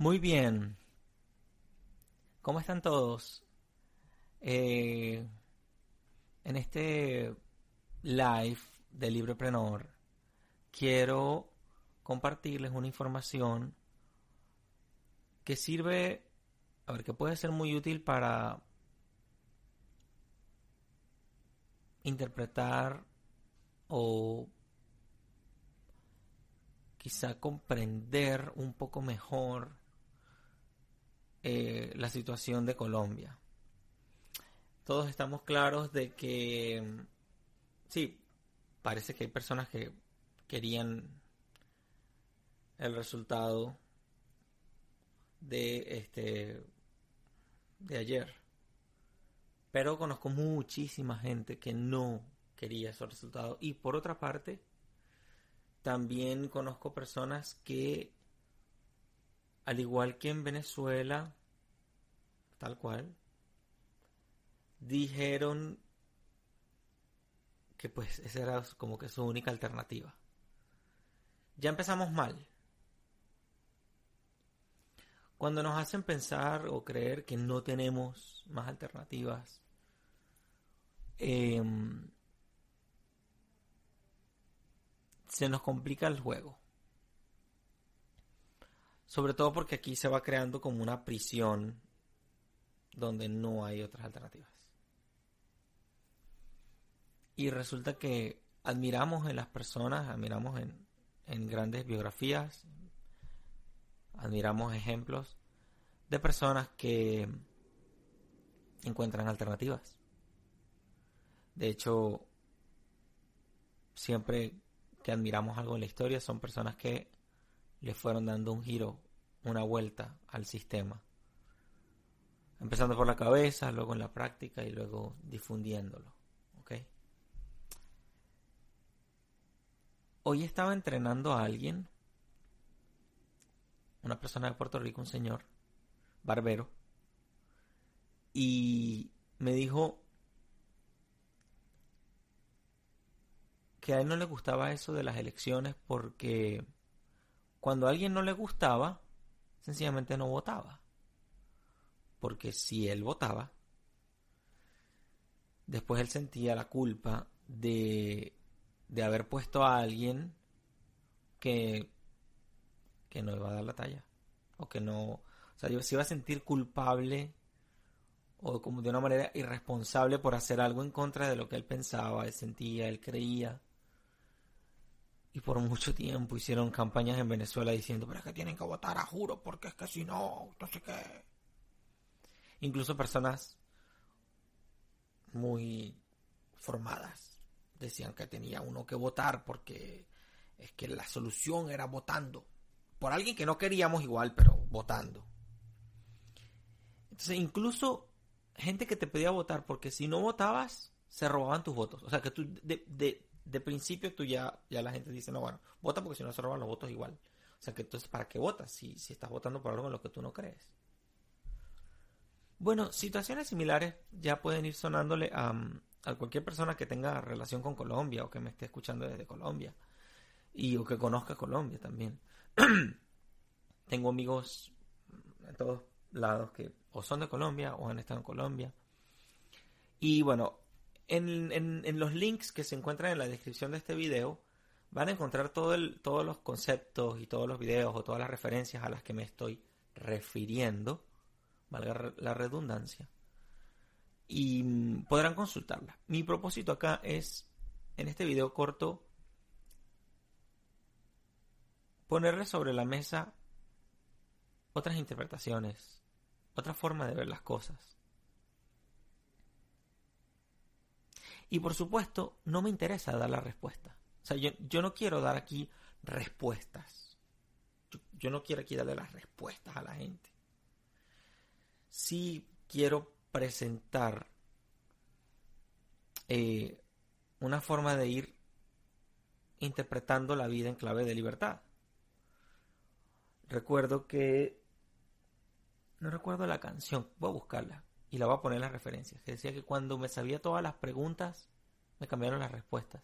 Muy bien. ¿Cómo están todos? Eh, en este live de Libreprenor quiero compartirles una información que sirve, a ver, que puede ser muy útil para interpretar o quizá comprender un poco mejor eh, la situación de Colombia. Todos estamos claros de que sí, parece que hay personas que querían el resultado de este de ayer. Pero conozco muchísima gente que no quería esos resultados. Y por otra parte, también conozco personas que, al igual que en Venezuela, tal cual, dijeron que pues esa era como que su única alternativa. Ya empezamos mal. Cuando nos hacen pensar o creer que no tenemos más alternativas, em, se nos complica el juego. Sobre todo porque aquí se va creando como una prisión donde no hay otras alternativas. Y resulta que admiramos en las personas, admiramos en, en grandes biografías, admiramos ejemplos de personas que encuentran alternativas. De hecho, siempre que admiramos algo en la historia son personas que le fueron dando un giro, una vuelta al sistema. Empezando por la cabeza, luego en la práctica y luego difundiéndolo. Hoy estaba entrenando a alguien una persona de Puerto Rico, un señor, barbero, y me dijo que a él no le gustaba eso de las elecciones porque cuando a alguien no le gustaba, sencillamente no votaba. Porque si él votaba, después él sentía la culpa de, de haber puesto a alguien que que no iba a dar la talla. O que no. O sea, yo se iba a sentir culpable o como de una manera irresponsable por hacer algo en contra de lo que él pensaba, él sentía, él creía. Y por mucho tiempo hicieron campañas en Venezuela diciendo, pero es que tienen que votar a juro, porque es que si no, no sé qué. Incluso personas muy formadas decían que tenía uno que votar porque es que la solución era votando por alguien que no queríamos igual, pero votando. Entonces, incluso gente que te pedía votar, porque si no votabas, se robaban tus votos. O sea, que tú, de, principio, tú ya, ya la gente dice, no, bueno, vota porque si no se roban los votos igual. O sea, que entonces, ¿para qué votas si, si estás votando por algo en lo que tú no crees? Bueno, situaciones similares ya pueden ir sonándole a, a cualquier persona que tenga relación con Colombia o que me esté escuchando desde Colombia y o que conozca Colombia también. Tengo amigos en todos lados que o son de Colombia o han estado en Colombia. Y bueno, en, en, los links que se encuentran en la descripción de este video van a encontrar todo todos los conceptos y todos los videos o todas las referencias a las que me estoy refiriendo, valga la redundancia, y mm, podrán consultarla. Mi propósito acá es, en este video corto, ponerle sobre la mesa otras interpretaciones, otra forma de ver las cosas. Y por supuesto, no me interesa dar la respuesta. O sea, yo, no quiero dar aquí respuestas. Yo, no quiero aquí darle las respuestas a la gente. Sí quiero presentar eh, una forma de ir interpretando la vida en clave de libertad recuerdo que... No recuerdo la canción, voy a buscarla y la voy a poner en las referencias. Que decía que cuando me sabía todas las preguntas, me cambiaron las respuestas.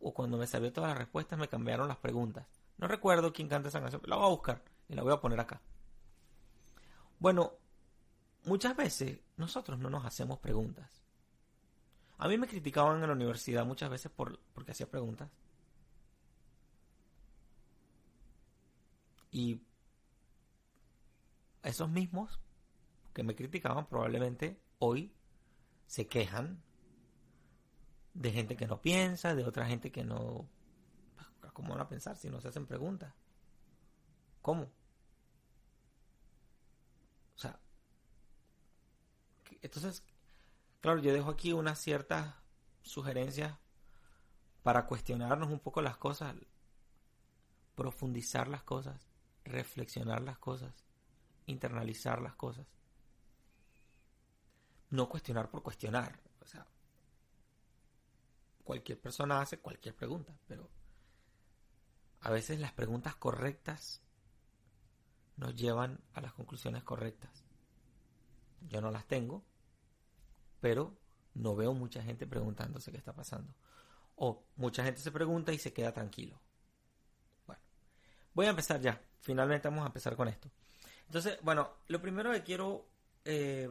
O cuando me sabía todas las respuestas, me cambiaron las preguntas. No recuerdo quién canta esa canción, la voy a buscar y la voy a poner acá. Bueno, muchas veces nosotros no nos hacemos preguntas. A mí me criticaban en la universidad muchas veces por, porque hacía preguntas. Y esos mismos que me criticaban probablemente hoy se quejan de gente que no piensa, de otra gente que no... ¿Cómo van a pensar si no se hacen preguntas? ¿Cómo? O sea, entonces, claro, yo dejo aquí unas ciertas sugerencias para cuestionarnos un poco las cosas, profundizar las cosas, reflexionar las cosas, internalizar las cosas. No cuestionar por cuestionar. O sea, cualquier persona hace cualquier pregunta, pero a veces las preguntas correctas nos llevan a las conclusiones correctas. Yo no las tengo, pero no veo mucha gente preguntándose qué está pasando. O mucha gente se pregunta y se queda tranquilo. Bueno, voy a empezar ya. Finalmente vamos a empezar con esto. Entonces, bueno, lo primero que quiero eh,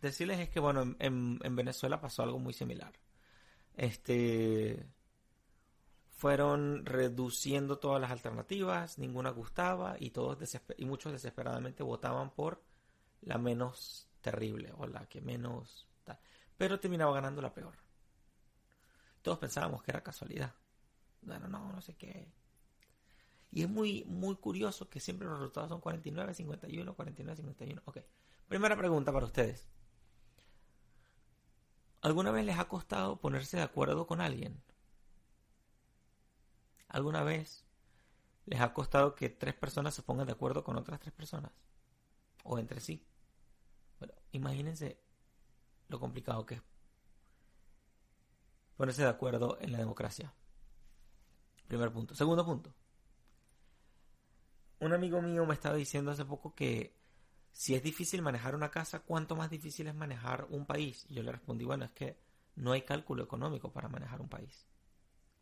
decirles es que, bueno, en, en, Venezuela pasó algo muy similar. Este. Fueron reduciendo todas las alternativas, ninguna gustaba y, todos y muchos desesperadamente votaban por la menos terrible o la que menos pero terminaba ganando la peor. Todos pensábamos que era casualidad. Bueno, no, no sé qué. Y es muy, muy curioso que siempre los resultados son 49, 51, 49, 51. Ok. Primera pregunta para ustedes. ¿Alguna vez les ha costado ponerse de acuerdo con alguien? ¿Alguna vez les ha costado que tres personas se pongan de acuerdo con otras tres personas? ¿O entre sí? Bueno, imagínense lo complicado que es ponerse de acuerdo en la democracia. Primer punto. Segundo punto. Un amigo mío me estaba diciendo hace poco que si es difícil manejar una casa, ¿cuánto más difícil es manejar un país? Y yo le respondí, bueno, es que no hay cálculo económico para manejar un país.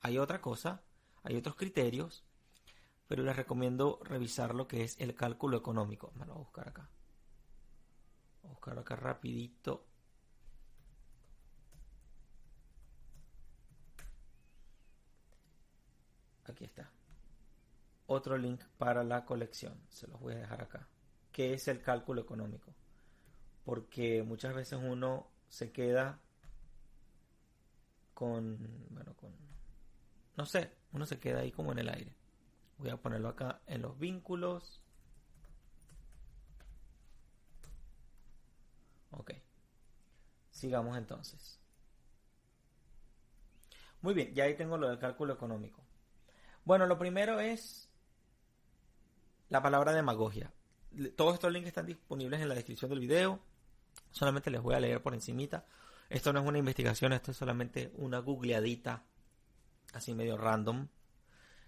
Hay otra cosa, hay otros criterios, pero les recomiendo revisar lo que es el cálculo económico. Me lo voy a buscar acá. Voy a buscar acá rapidito. Aquí está. Otro link para la colección. Se los voy a dejar acá. ¿Qué es el cálculo económico? Porque muchas veces uno se queda con, bueno, con, no sé, uno se queda ahí como en el aire. Voy a ponerlo acá en los vínculos. Ok. Sigamos entonces. Muy bien, ya ahí tengo lo del cálculo económico. Bueno, lo primero es la palabra demagogia. Todos estos links están disponibles en la descripción del video. Solamente les voy a leer por encimita. Esto no es una investigación, esto es solamente una googleadita así medio random.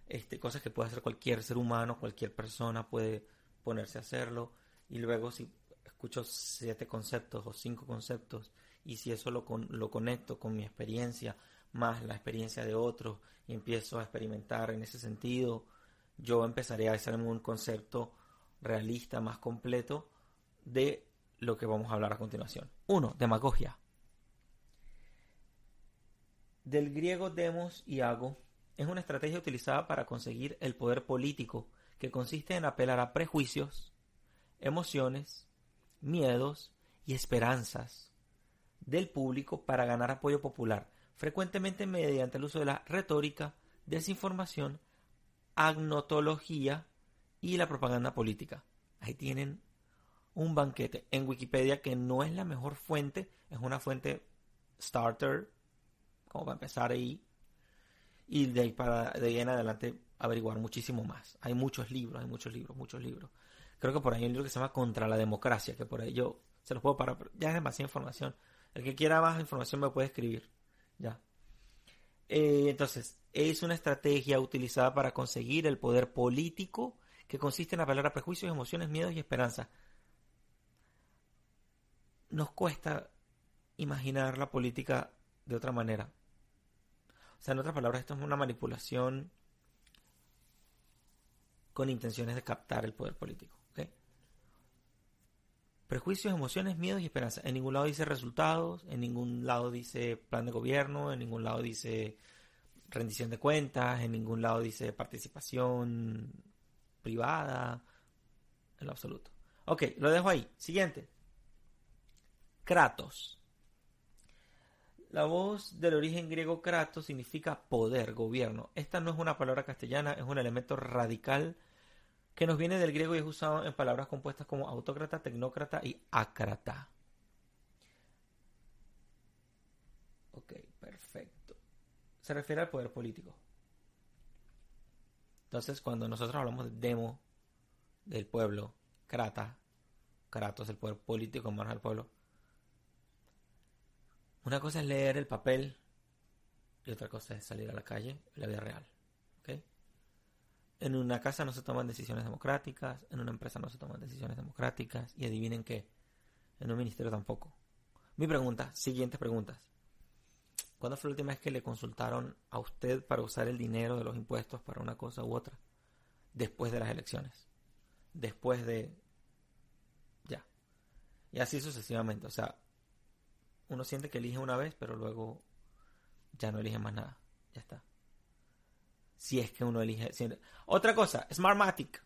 Este, cosas que puede hacer cualquier ser humano, cualquier persona puede ponerse a hacerlo. Y luego si escucho siete conceptos o cinco conceptos y si eso lo, lo conecto con mi experiencia, más la experiencia de otros y empiezo a experimentar en ese sentido, yo empezaré a hacerme un concepto realista más completo de lo que vamos a hablar a continuación. Uno, demagogia. Del griego demos y hago es una estrategia utilizada para conseguir el poder político que consiste en apelar a prejuicios, emociones, miedos y esperanzas del público para ganar apoyo popular frecuentemente mediante el uso de la retórica, desinformación, agnotología y la propaganda política. Ahí tienen un banquete en Wikipedia que no es la mejor fuente, es una fuente starter, como para empezar ahí, y de ahí, para, de ahí en adelante averiguar muchísimo más. Hay muchos libros, hay muchos libros, muchos libros. Creo que por ahí hay un libro que se llama Contra la Democracia, que por ahí yo se los puedo parar, ya es demasiada información. El que quiera más información me puede escribir. Ya. Eh, entonces, es una estrategia utilizada para conseguir el poder político que consiste en apelar a prejuicios, emociones, miedos y esperanza. Nos cuesta imaginar la política de otra manera. O sea, en otras palabras, esto es una manipulación con intenciones de captar el poder político. Prejuicios, emociones, miedos y esperanzas. En ningún lado dice resultados, en ningún lado dice plan de gobierno, en ningún lado dice rendición de cuentas, en ningún lado dice participación privada, en lo absoluto. Ok, lo dejo ahí. Siguiente. Kratos. La voz del origen griego kratos significa poder, gobierno. Esta no es una palabra castellana, es un elemento radical que nos viene del griego y es usado en palabras compuestas como autócrata, tecnócrata y ácrata. Ok, perfecto. Se refiere al poder político. Entonces, cuando nosotros hablamos de demo del pueblo, crata, kratos, el poder político en manos del pueblo, una cosa es leer el papel y otra cosa es salir a la calle, la vida real. En una casa no se toman decisiones democráticas, en una empresa no se toman decisiones democráticas y adivinen qué, en un ministerio tampoco. Mi pregunta, siguientes preguntas. ¿Cuándo fue la última vez que le consultaron a usted para usar el dinero de los impuestos para una cosa u otra? Después de las elecciones. Después de... Ya. Y así sucesivamente. O sea, uno siente que elige una vez, pero luego ya no elige más nada. Ya está si es que uno elige. Otra cosa, Smartmatic.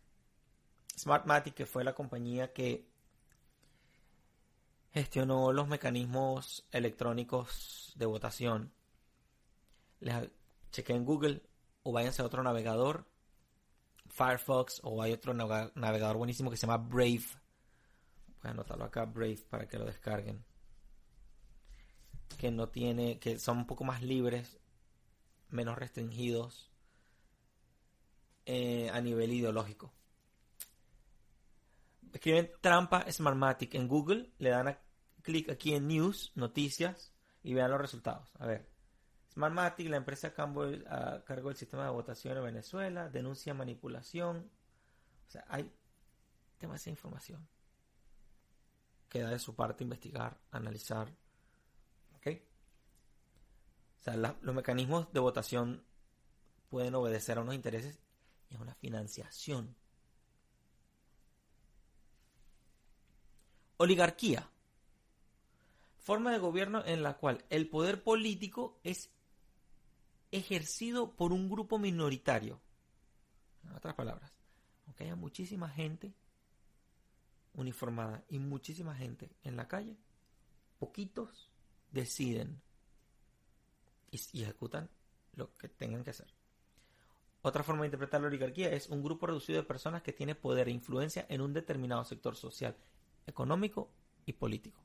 Smartmatic, que fue la compañía que gestionó los mecanismos electrónicos de votación. Les chequé en Google o váyanse a otro navegador, Firefox, o hay otro navegador buenísimo que se llama Brave. Voy a anotarlo acá, Brave, para que lo descarguen. Que no tiene, que son un poco más libres, menos restringidos eh, a nivel ideológico. Escriben trampa Smartmatic en Google, le dan a clic aquí en News, Noticias y vean los resultados. A ver, Smartmatic, la empresa a cargo del sistema de votación en Venezuela, denuncia manipulación. O sea, hay demasiada información. Queda de su parte investigar, analizar. ¿Ok? O sea, los mecanismos de votación pueden obedecer a unos intereses es una financiación. Oligarquía. Forma de gobierno en la cual el poder político es ejercido por un grupo minoritario. En otras palabras, aunque haya muchísima gente uniformada y muchísima gente en la calle, poquitos deciden y ejecutan lo que tengan que hacer. Otra forma de interpretar la oligarquía es un grupo reducido de personas que tiene poder e influencia en un determinado sector social, económico y político.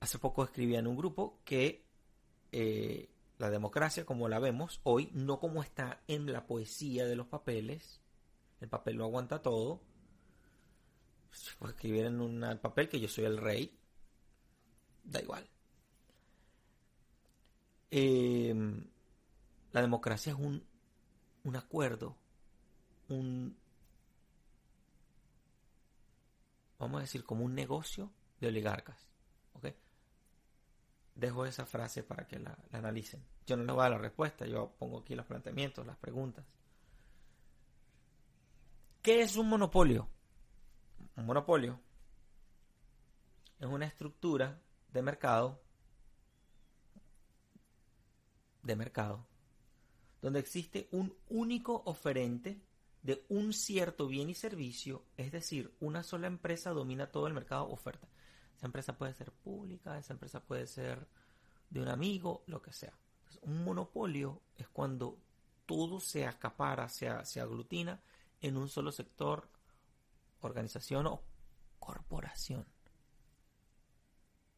Hace poco escribía en un grupo que eh, la democracia, como la vemos hoy, no como está en la poesía de los papeles, el papel lo aguanta todo. Pues escribir en un papel que yo soy el rey, da igual. Eh, la democracia es un, un acuerdo, un, vamos a decir, como un negocio de oligarcas. ¿ok? Dejo esa frase para que la, analicen. Yo no les voy a dar la respuesta, yo pongo aquí los planteamientos, las preguntas. ¿Qué es un monopolio? Un monopolio es una estructura de mercado de mercado donde existe un único oferente de un cierto bien y servicio, es decir, una sola empresa domina todo el mercado oferta. Esa empresa puede ser pública, esa empresa puede ser de un amigo, lo que sea. un monopolio es cuando todo se acapara, se, se aglutina en un solo sector, organización o corporación.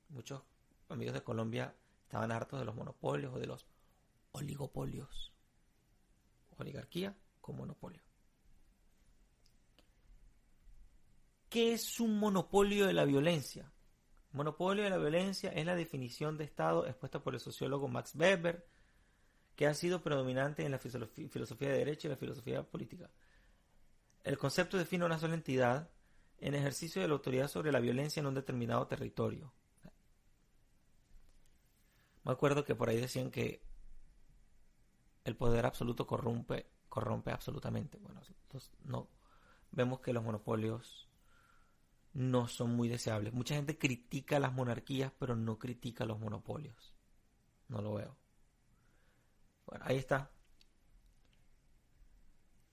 Muchos amigos de Colombia estaban hartos de los monopolios o de los oligopolios oligarquía con monopolio. ¿Qué es un monopolio de la violencia? Monopolio de la violencia es la definición de Estado expuesta por el sociólogo Max Weber, que ha sido predominante en la filosofía de derecho y la filosofía política. El concepto define una sola entidad en ejercicio de la autoridad sobre la violencia en un determinado territorio. Me acuerdo que por ahí decían que el poder absoluto corrompe, corrompe absolutamente. Bueno, no, vemos que los monopolios no son muy deseables. Mucha gente critica las monarquías, pero no critica los monopolios. No lo veo. Bueno, ahí está.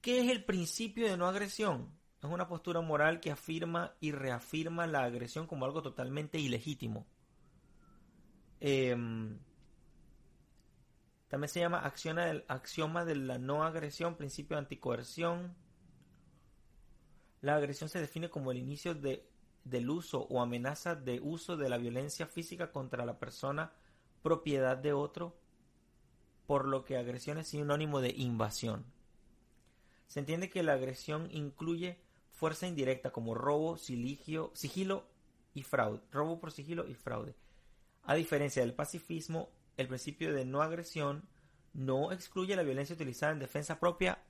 ¿Qué es el principio de no agresión? Es una postura moral que afirma y reafirma la agresión como algo totalmente ilegítimo. Em, también se llama axioma de la no agresión, principio de anticoerción. La agresión se define como el inicio de, del uso o amenaza de uso de la violencia física contra la persona propiedad de otro, por lo que agresión es sinónimo de invasión. Se entiende que la agresión incluye fuerza indirecta como robo, siligio, sigilo y fraude. Robo por sigilo y fraude. A diferencia del pacifismo, el principio de no agresión no excluye la violencia utilizada en defensa propia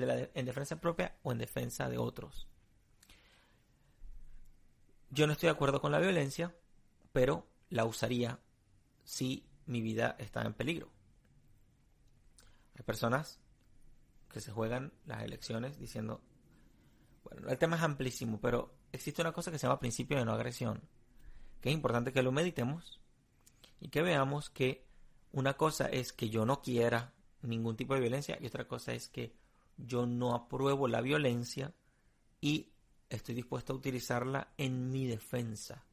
en defensa propia o en defensa de otros. Yo no estoy de acuerdo con la violencia, pero la usaría si mi vida está en peligro. Hay personas que se juegan las elecciones diciendo, bueno, el tema es amplísimo, pero existe una cosa que se llama principio de no agresión, que es importante que lo meditemos y que veamos que una cosa es que yo no quiera ningún tipo de violencia y otra cosa es que yo no apruebo la violencia y estoy dispuesto a utilizarla en mi defensa.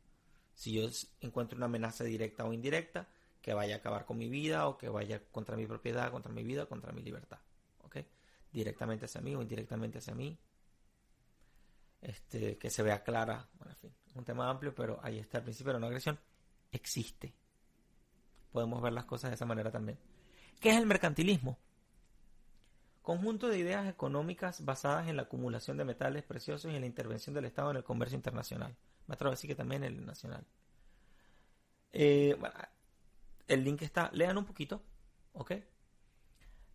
Si yo encuentro una amenaza directa o indirecta que vaya a acabar con mi vida o que vaya contra mi propiedad, contra mi vida, contra mi libertad. ¿Ok? Directamente hacia mí o indirectamente hacia mí. Este, que se vea clara. Bueno, en fin, un tema amplio, pero ahí está el principio de la no agresión. Existe. Podemos ver las cosas de esa manera también. ¿Qué es el mercantilismo? Conjunto de ideas económicas basadas en la acumulación de metales preciosos y en la intervención del Estado en el comercio internacional. Me atrevo a decir que también en el nacional. Eh, el link está, lean un poquito, ¿ok?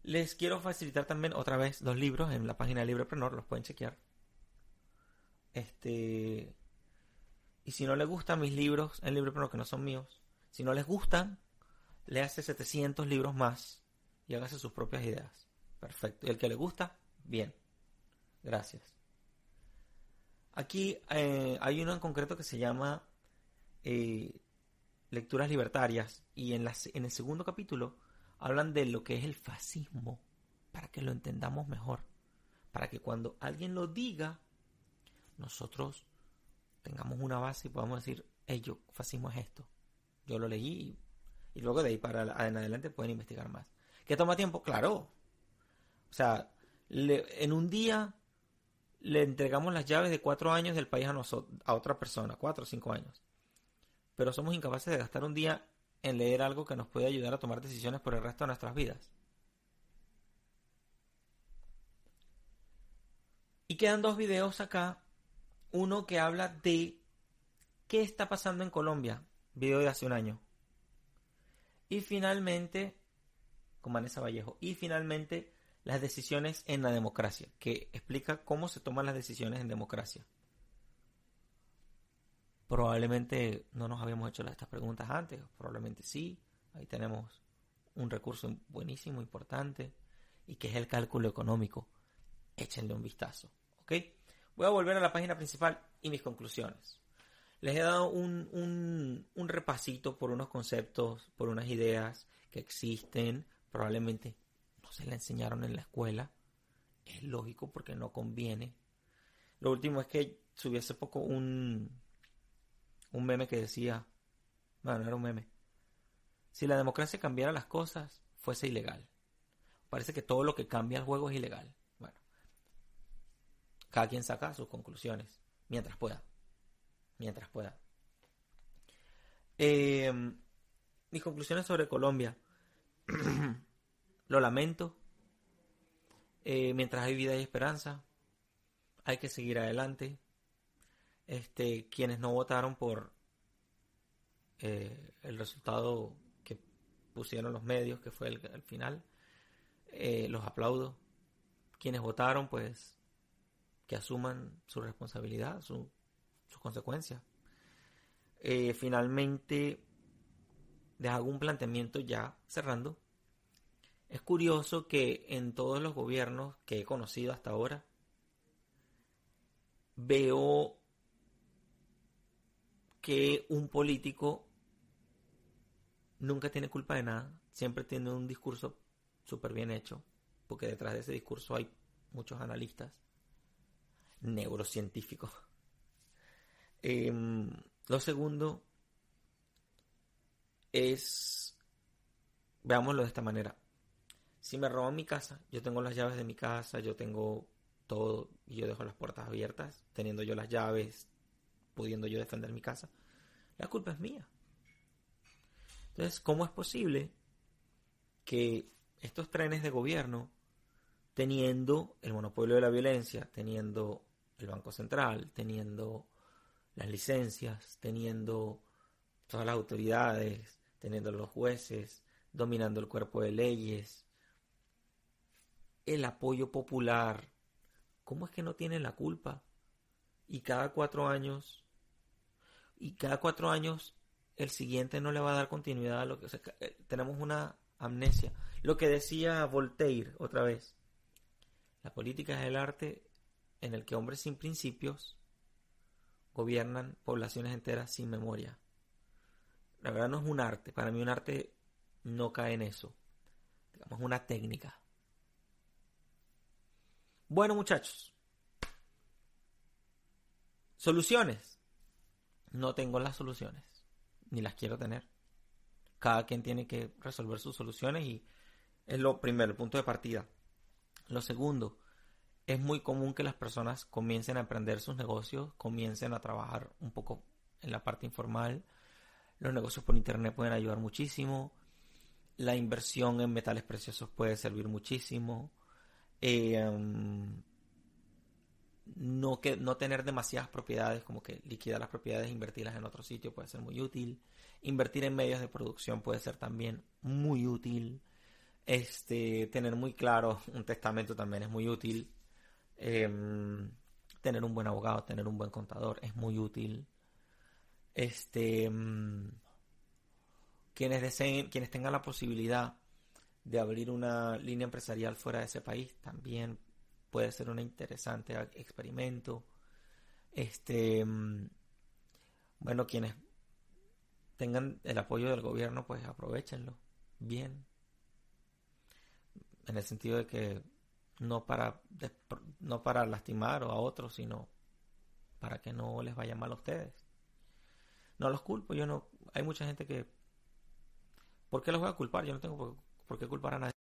Les quiero facilitar también otra vez dos libros en la página de Libreprenor, los pueden chequear. Este. Y si no les gustan mis libros en Libreprenor, que no son míos, si no les gustan, léase 700 libros más y hágase sus propias ideas. Perfecto. Y el que le gusta, bien. Gracias. Aquí eh, hay uno en concreto que se llama eh, Lecturas Libertarias. Y en, en el segundo capítulo hablan de lo que es el fascismo. Para que lo entendamos mejor. Para que cuando alguien lo diga, nosotros tengamos una base y podamos decir, hey, yo, fascismo es esto. Yo lo leí y, luego de ahí para en adelante pueden investigar más. ¿Qué toma tiempo? Claro, o sea, en un día le entregamos las llaves de cuatro años del país a, nosotros, a otra persona, cuatro o cinco años. Pero somos incapaces de gastar un día en leer algo que nos puede ayudar a tomar decisiones por el resto de nuestras vidas. Y quedan dos videos acá. Uno que habla de qué está pasando en Colombia, video de hace un año. Y finalmente, con Vanessa Vallejo. Y finalmente, las decisiones en la democracia, que explica cómo se toman las decisiones en democracia. Probablemente no nos habíamos hecho estas preguntas antes, probablemente sí. Ahí tenemos un recurso buenísimo, importante, y que es el cálculo económico. Échenle un vistazo. ¿Ok? Voy a volver a la página principal y mis conclusiones. Les he dado un, un, un repasito por unos conceptos, por unas ideas que existen, probablemente se la enseñaron en la escuela. Es lógico porque no conviene. Lo último es que subí hace poco un, un meme que decía, bueno, no era un meme. Si la democracia cambiara las cosas, fuese ilegal. Parece que todo lo que cambia el juego es ilegal. Bueno, cada quien saca sus conclusiones mientras pueda. Mientras pueda. Eh, mis conclusiones sobre Colombia. Lo lamento. Eh, mientras hay vida y esperanza, hay que seguir adelante. Este, quienes no votaron por eh, el resultado que pusieron los medios, que fue el, final, eh, los aplaudo. Quienes votaron, pues, que asuman su responsabilidad, sus consecuencias. finalmente, les hago un planteamiento ya cerrando es curioso que en todos los gobiernos que he conocido hasta ahora, veo que un político nunca tiene culpa de nada, siempre tiene un discurso súper bien hecho, porque detrás de ese discurso hay muchos analistas, neurocientíficos. Em, lo segundo es, veámoslo de esta manera, si me roban mi casa, yo tengo las llaves de mi casa, yo tengo todo y yo dejo las puertas abiertas, teniendo yo las llaves, pudiendo yo defender mi casa, la culpa es mía. Entonces, ¿cómo es posible que estos trenes de gobierno, teniendo el monopolio de la violencia, teniendo el Banco Central, teniendo las licencias, teniendo todas las autoridades, teniendo los jueces, dominando el cuerpo de leyes, el apoyo popular, ¿cómo es que no tienen la culpa? Y cada cuatro años, y cada cuatro años el siguiente no le va a dar continuidad a lo que... Eh, tenemos una amnesia. Lo que decía Voltaire otra vez. La política es el arte en el que hombres sin principios gobiernan poblaciones enteras sin memoria. La verdad no es un arte. Para mí un arte no cae en eso. Digamos una técnica. Bueno muchachos. Soluciones. No tengo las soluciones. Ni las quiero tener. Cada quien tiene que resolver sus soluciones y es lo primero, el punto de partida. Lo segundo, es muy común que las personas comiencen a emprender sus negocios, comiencen a trabajar un poco en la parte informal. Los negocios por internet pueden ayudar muchísimo. La inversión en metales preciosos puede servir muchísimo. Eh, no, que, no tener demasiadas propiedades, como que liquidar las propiedades invertirlas en otro sitio puede ser muy útil. Invertir en medios de producción puede ser también muy útil. Este, tener muy claro un testamento también es muy útil. Em, tener un buen abogado, tener un buen contador es muy útil. Este, em, quienes deseen, quienes tengan la posibilidad de abrir una línea empresarial fuera de ese país también puede ser un interesante experimento. Este, em, bueno, quienes tengan el apoyo del gobierno, pues aprovechenlo bien. En el sentido de que no para, no para lastimar a otros, sino para que no les vaya mal a ustedes. No los culpo, yo no. Hay mucha gente que. ¿Por qué los voy a culpar? Yo no tengo por, por qué culpar a nadie.